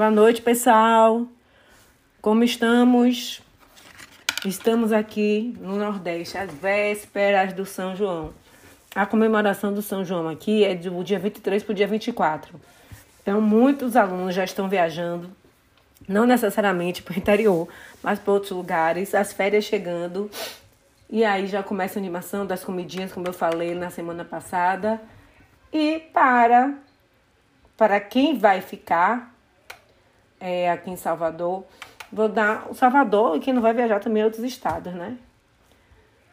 Boa noite, pessoal. Como estamos? Estamos aqui no Nordeste, às vésperas do São João. A comemoração do São João aqui é do dia 23 para o dia 24. Então, muitos alunos já estão viajando, não necessariamente para o interior, mas para outros lugares, as férias chegando. E aí já começa a animação das comidinhas, como eu falei na semana passada. E para, para quem vai ficar é, aqui em Salvador, vou dar o Salvador e quem não vai viajar também outros estados, né?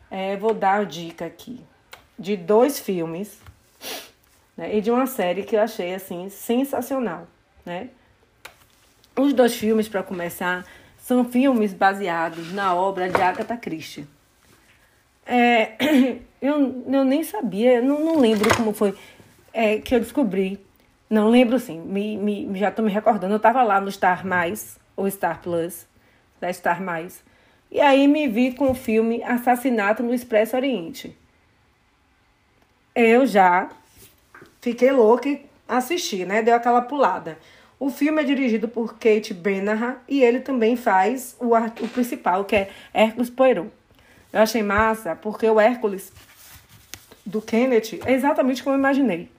É, vou dar a dica aqui de dois filmes né, e de uma série que eu achei assim sensacional, né? Os dois filmes para começar são filmes baseados na obra de Agatha Christie. É, eu, eu nem sabia, não, não lembro como foi é, que eu descobri. Não lembro sim, me, me, já estou me recordando. Eu estava lá no Star Mais, ou Star Plus, da Star Mais. E aí me vi com o filme Assassinato no Expresso Oriente. Eu já fiquei louca e assisti, né? Deu aquela pulada. O filme é dirigido por Kate Benaha e ele também faz o, o principal, que é Hércules Poirot. Eu achei massa porque o Hércules do Kenneth é exatamente como eu imaginei.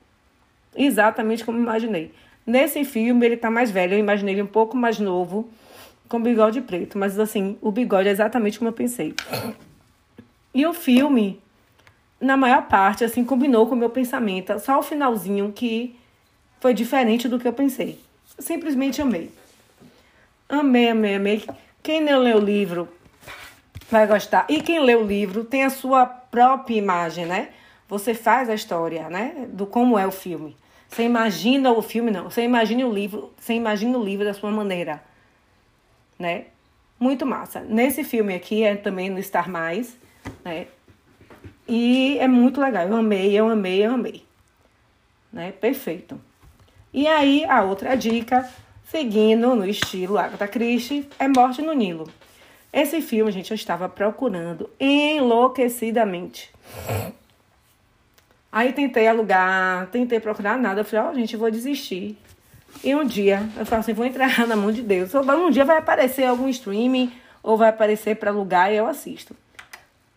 Exatamente como imaginei. Nesse filme ele tá mais velho, eu imaginei ele um pouco mais novo, com bigode preto, mas assim, o bigode é exatamente como eu pensei. E o filme, na maior parte, assim, combinou com o meu pensamento, só o finalzinho que foi diferente do que eu pensei. simplesmente amei. Amei, amei, amei. Quem não leu o livro vai gostar. E quem lê o livro tem a sua própria imagem, né? Você faz a história, né? Do como é o filme. Você imagina o filme, não. Você imagina o livro, você imagina o livro da sua maneira, né? Muito massa. Nesse filme aqui é também no Star Mais, né? E é muito legal. Eu amei, eu amei, eu amei. Né? Perfeito. E aí, a outra dica, seguindo no estilo Agatha Christie, é Morte no Nilo. Esse filme, gente, eu estava procurando enlouquecidamente. Aí tentei alugar, tentei procurar nada. Eu falei, ó, oh, gente, vou desistir. E um dia, eu falei assim, vou entrar na mão de Deus. Um dia vai aparecer algum streaming ou vai aparecer para alugar e eu assisto.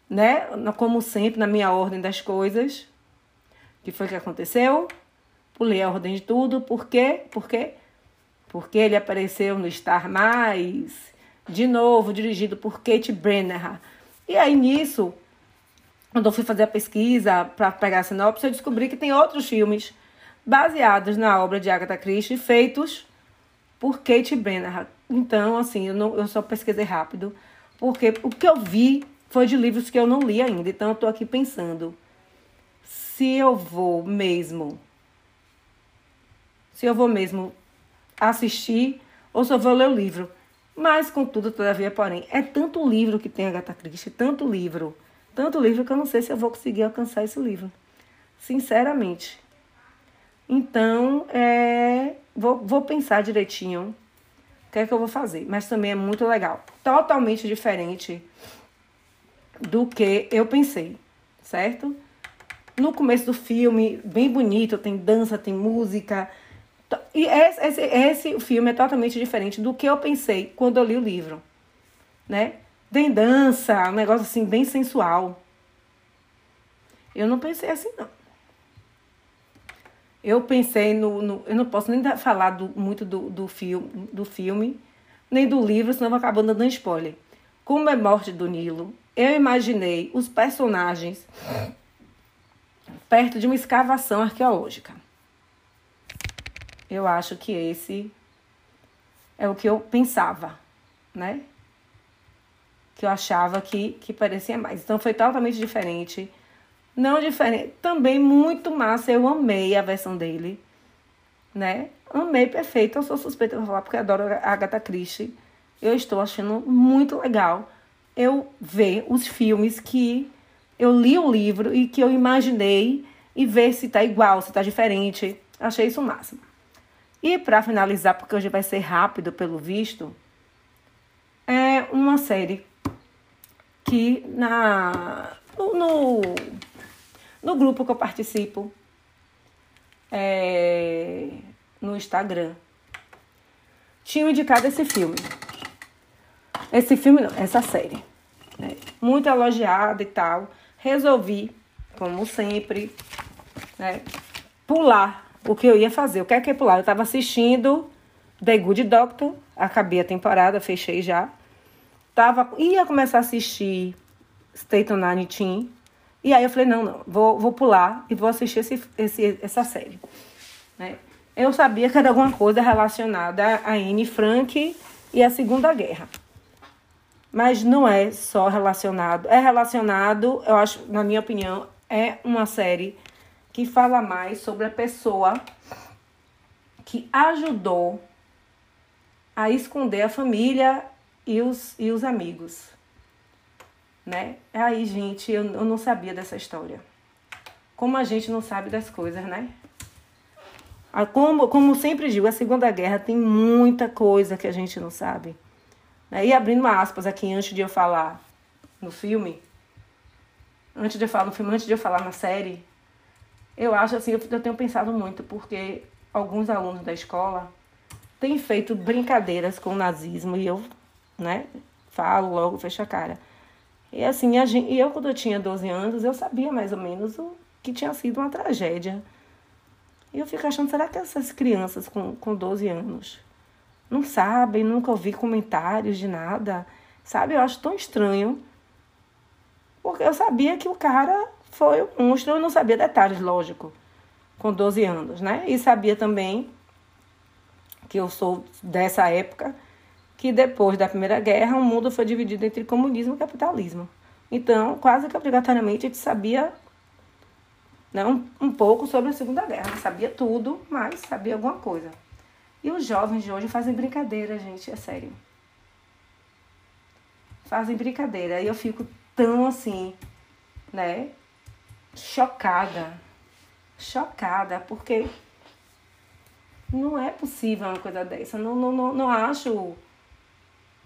Né? Como sempre, na minha ordem das coisas. que foi que aconteceu? Pulei a ordem de tudo. Por quê? Por quê? Porque ele apareceu no Star Mais, de novo, dirigido por Kate Brenner. E aí, nisso, quando eu fui fazer a pesquisa para pegar a sinopse, eu descobri que tem outros filmes baseados na obra de Agatha Christie feitos por Kate Brenner. Então, assim, eu, não, eu só pesquisei rápido, porque o que eu vi foi de livros que eu não li ainda. Então, eu estou aqui pensando se eu vou mesmo, se eu vou mesmo assistir ou se eu vou ler o livro. Mas, contudo, todavia, porém, é tanto livro que tem Agatha Christie, tanto livro tanto livro que eu não sei se eu vou conseguir alcançar esse livro. Sinceramente. Então, é, vou, vou pensar direitinho o que é que eu vou fazer. Mas também é muito legal. Totalmente diferente do que eu pensei, certo? No começo do filme, bem bonito, tem dança, tem música. E esse, esse, esse filme é totalmente diferente do que eu pensei quando eu li o livro, né? Tem dança, um negócio assim bem sensual. Eu não pensei assim, não. Eu pensei no. no eu não posso nem falar do, muito do, do, filme, do filme, nem do livro, senão vou acabar dando spoiler. Como é Morte do Nilo, eu imaginei os personagens perto de uma escavação arqueológica. Eu acho que esse é o que eu pensava, né? Que eu achava que, que parecia mais. Então foi totalmente diferente. Não diferente, também muito massa. Eu amei a versão dele, né? Amei perfeito. Eu sou suspeita de falar porque adoro a Agatha Christie. Eu estou achando muito legal eu ver os filmes que eu li o livro e que eu imaginei e ver se tá igual, se tá diferente. Achei isso o máximo. E para finalizar, porque hoje vai ser rápido pelo visto, é uma série que na, no, no grupo que eu participo é, no Instagram. tinham indicado esse filme. Esse filme não, essa série. Né? Muito elogiada e tal. Resolvi, como sempre, né, pular o que eu ia fazer. O que é que é pular? Eu estava assistindo The Good Doctor, acabei a temporada, fechei já. Tava, ia começar a assistir State on Teen. E aí eu falei, não, não, vou, vou pular e vou assistir esse, esse, essa série. Né? Eu sabia que era alguma coisa relacionada a Anne Frank e a Segunda Guerra. Mas não é só relacionado. É relacionado, eu acho, na minha opinião, é uma série que fala mais sobre a pessoa que ajudou a esconder a família e os, e os amigos. Né? Aí, gente, eu, eu não sabia dessa história. Como a gente não sabe das coisas, né? Como, como sempre digo, a Segunda Guerra tem muita coisa que a gente não sabe. Né? E abrindo uma aspas aqui antes de eu falar no filme, antes de eu falar no filme, antes de eu falar na série, eu acho assim, eu, eu tenho pensado muito, porque alguns alunos da escola têm feito brincadeiras com o nazismo e eu, né, falo logo, fecho a cara. E assim, a gente, eu quando eu tinha 12 anos, eu sabia mais ou menos o que tinha sido uma tragédia. E eu fico achando, será que essas crianças com, com 12 anos não sabem, nunca ouvi comentários de nada? Sabe, eu acho tão estranho. Porque eu sabia que o cara foi um monstro, eu não sabia detalhes, lógico, com 12 anos, né? E sabia também que eu sou dessa época, que depois da Primeira Guerra o mundo foi dividido entre comunismo e capitalismo. Então, quase que obrigatoriamente a gente sabia né, um, um pouco sobre a Segunda Guerra. sabia tudo, mas sabia alguma coisa. E os jovens de hoje fazem brincadeira, gente, é sério. Fazem brincadeira. E eu fico tão assim, né? chocada. Chocada, porque não é possível uma coisa dessa. Não, não, não, não acho.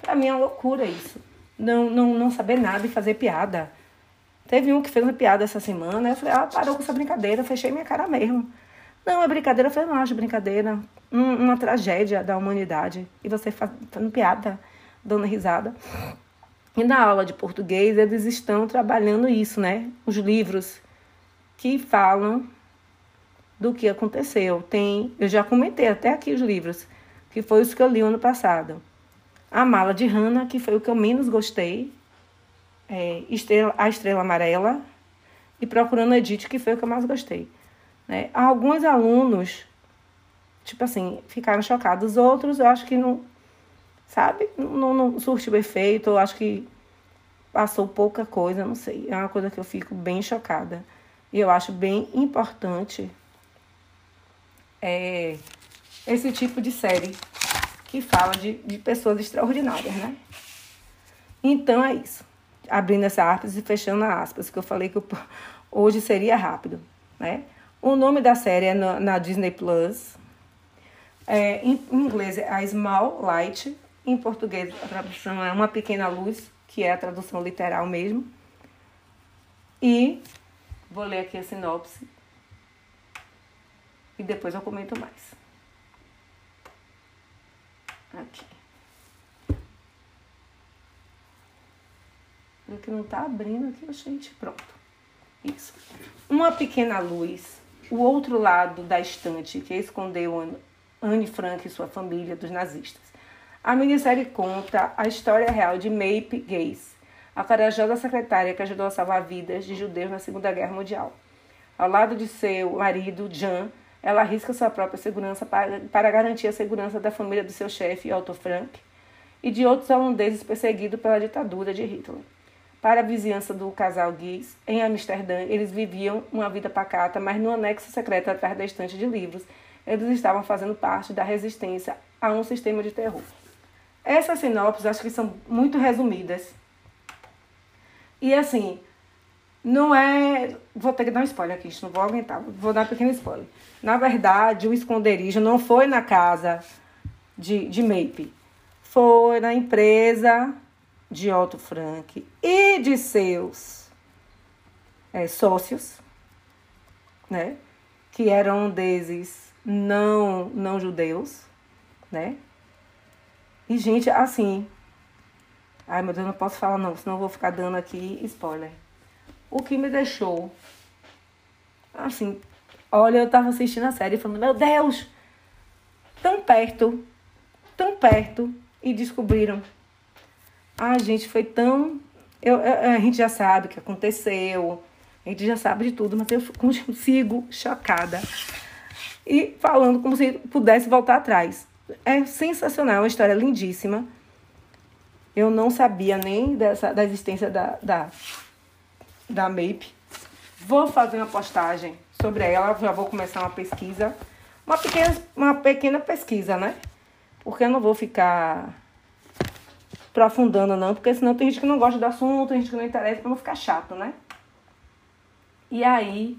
Pra mim é uma loucura isso. Não, não, não saber nada e fazer piada. Teve um que fez uma piada essa semana, eu falei, ah, parou com essa brincadeira, fechei minha cara mesmo. Não, é brincadeira, eu falei, não acho brincadeira. Um, uma tragédia da humanidade. E você fazendo piada, dando risada. E na aula de português, eles estão trabalhando isso, né? Os livros que falam do que aconteceu. Tem, eu já comentei até aqui os livros, que foi os que eu li ano passado. A Mala de Hannah, que foi o que eu menos gostei. É, Estrela, a Estrela Amarela. E Procurando Edith, que foi o que eu mais gostei. Né? Alguns alunos, tipo assim, ficaram chocados. Outros, eu acho que não, sabe, não, não surtiu efeito. Eu acho que passou pouca coisa, não sei. É uma coisa que eu fico bem chocada. E eu acho bem importante é, esse tipo de série que fala de, de pessoas extraordinárias, né? Então é isso. Abrindo essa aspas e fechando a aspas, que eu falei que eu, hoje seria rápido, né? O nome da série é na, na Disney Plus. É, em, inglês é A Small Light. Em português a tradução é Uma Pequena Luz, que é a tradução literal mesmo. E Vou ler aqui a sinopse e depois eu comento mais. Aqui. O que não tá abrindo aqui, gente. Pronto. Isso. Uma pequena luz. O outro lado da estante que escondeu Anne Frank e sua família dos nazistas. A minissérie conta a história real de Mape Gaze, a corajosa secretária que ajudou a salvar vidas de judeus na Segunda Guerra Mundial. Ao lado de seu marido, Jan, ela arrisca sua própria segurança para, para garantir a segurança da família do seu chefe, Otto Frank, e de outros holandeses perseguidos pela ditadura de Hitler. Para a vizinhança do casal Guiz, em Amsterdã, eles viviam uma vida pacata, mas no anexo secreto atrás da estante de livros, eles estavam fazendo parte da resistência a um sistema de terror. Essas sinopses acho que são muito resumidas, e assim, não é. Vou ter que dar um spoiler aqui, não vou aguentar. Vou dar um pequeno spoiler. Na verdade, o esconderijo não foi na casa de, de Mape. Foi na empresa de Otto Frank e de seus é, sócios, né? Que eram desses não, não judeus, né? E, gente, assim. Ai, meu Deus, não posso falar não, senão eu vou ficar dando aqui spoiler. O que me deixou. Assim, olha, eu tava assistindo a série falando, meu Deus! Tão perto, tão perto, e descobriram. Ah, gente, foi tão. Eu, eu, a gente já sabe o que aconteceu, a gente já sabe de tudo, mas eu consigo chocada. E falando como se pudesse voltar atrás. É sensacional, é uma história lindíssima. Eu não sabia nem dessa, da existência da, da, da MAPE. Vou fazer uma postagem sobre ela, já vou começar uma pesquisa. Uma pequena, uma pequena pesquisa, né? Porque eu não vou ficar aprofundando, não, porque senão tem gente que não gosta do assunto, tem gente que não interessa, pra não ficar chato, né? E aí,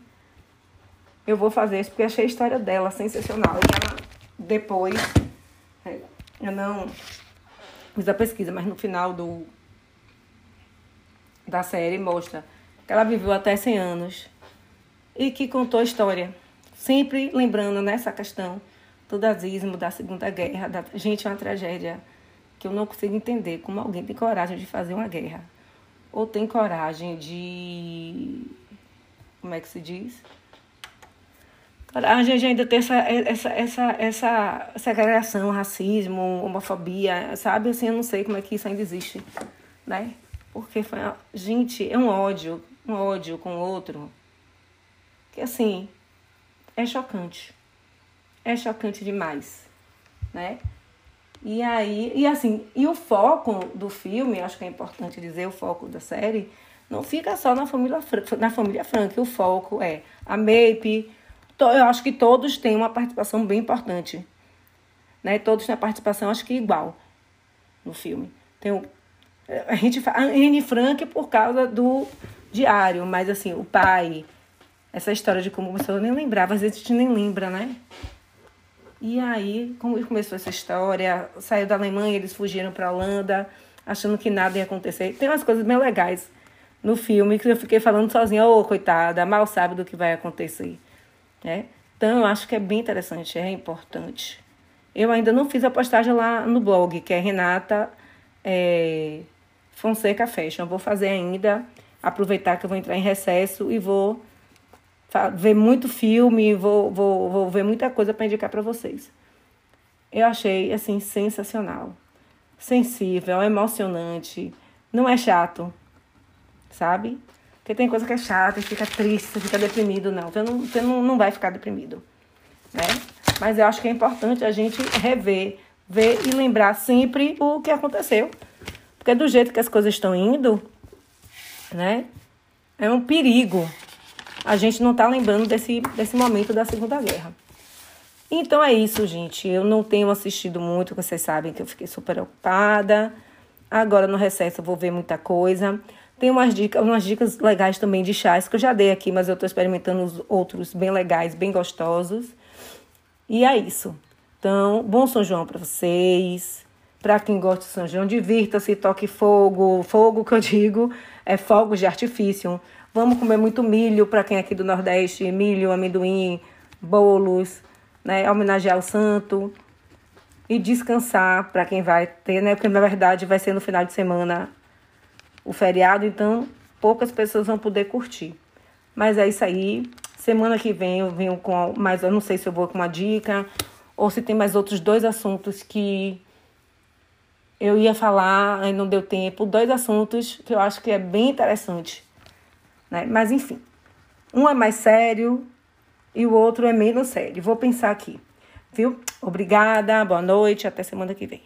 eu vou fazer isso porque achei a história dela sensacional. E ela, depois, é, eu não fiz a pesquisa, mas no final do da série mostra que ela viveu até 100 anos e que contou a história, sempre lembrando nessa questão do nazismo, da Segunda Guerra. Da... Gente, é uma tragédia que eu não consigo entender como alguém tem coragem de fazer uma guerra. Ou tem coragem de. Como é que se diz? Coragem de ainda ter essa, essa, essa, essa segregação, racismo, homofobia, sabe? Assim, eu não sei como é que isso ainda existe, né? Porque foi. Gente, é um ódio, um ódio com o outro. Que assim, é chocante é chocante demais, né? E aí, e assim, e o foco do filme, acho que é importante dizer, o foco da série, não fica só na família, na família Frank, o foco é a Mape, eu acho que todos têm uma participação bem importante, né? Todos têm a participação, acho que igual, no filme. Tem o, a gente a Anne Frank por causa do diário, mas assim, o pai, essa história de como você eu nem lembrava, às vezes a gente nem lembra, né? E aí, como começou essa história, saiu da Alemanha, eles fugiram para Holanda, achando que nada ia acontecer. Tem umas coisas bem legais no filme que eu fiquei falando sozinha, ô oh, coitada, mal sabe do que vai acontecer. Né? Então, eu acho que é bem interessante, é importante. Eu ainda não fiz a postagem lá no blog, que é Renata é, Fonseca Fashion. Eu vou fazer ainda, aproveitar que eu vou entrar em recesso e vou ver muito filme, vou, vou, vou ver muita coisa para indicar para vocês. Eu achei, assim, sensacional. Sensível, emocionante. Não é chato, sabe? Porque tem coisa que é chata fica triste, fica deprimido. Não, você não, você não, não vai ficar deprimido, né? Mas eu acho que é importante a gente rever, ver e lembrar sempre o que aconteceu. Porque do jeito que as coisas estão indo, né? É um perigo a gente não está lembrando desse, desse momento da Segunda Guerra. Então é isso, gente. Eu não tenho assistido muito, vocês sabem que eu fiquei super ocupada. Agora no recesso eu vou ver muita coisa. Tem umas dicas, umas dicas legais também de chás que eu já dei aqui, mas eu estou experimentando os outros bem legais, bem gostosos. E é isso. Então, bom São João para vocês. Para quem gosta de São João, divirta-se, toque fogo. Fogo que eu digo é fogos de artifício. Vamos comer muito milho para quem é aqui do Nordeste, milho, amendoim, bolos, né? Homenagear o santo e descansar para quem vai ter, né? Porque na verdade vai ser no final de semana o feriado, então poucas pessoas vão poder curtir. Mas é isso aí. Semana que vem eu venho com mais, eu não sei se eu vou com uma dica ou se tem mais outros dois assuntos que eu ia falar e não deu tempo. Dois assuntos que eu acho que é bem interessante né? Mas enfim, um é mais sério e o outro é menos sério. Vou pensar aqui, viu? Obrigada, boa noite, até semana que vem.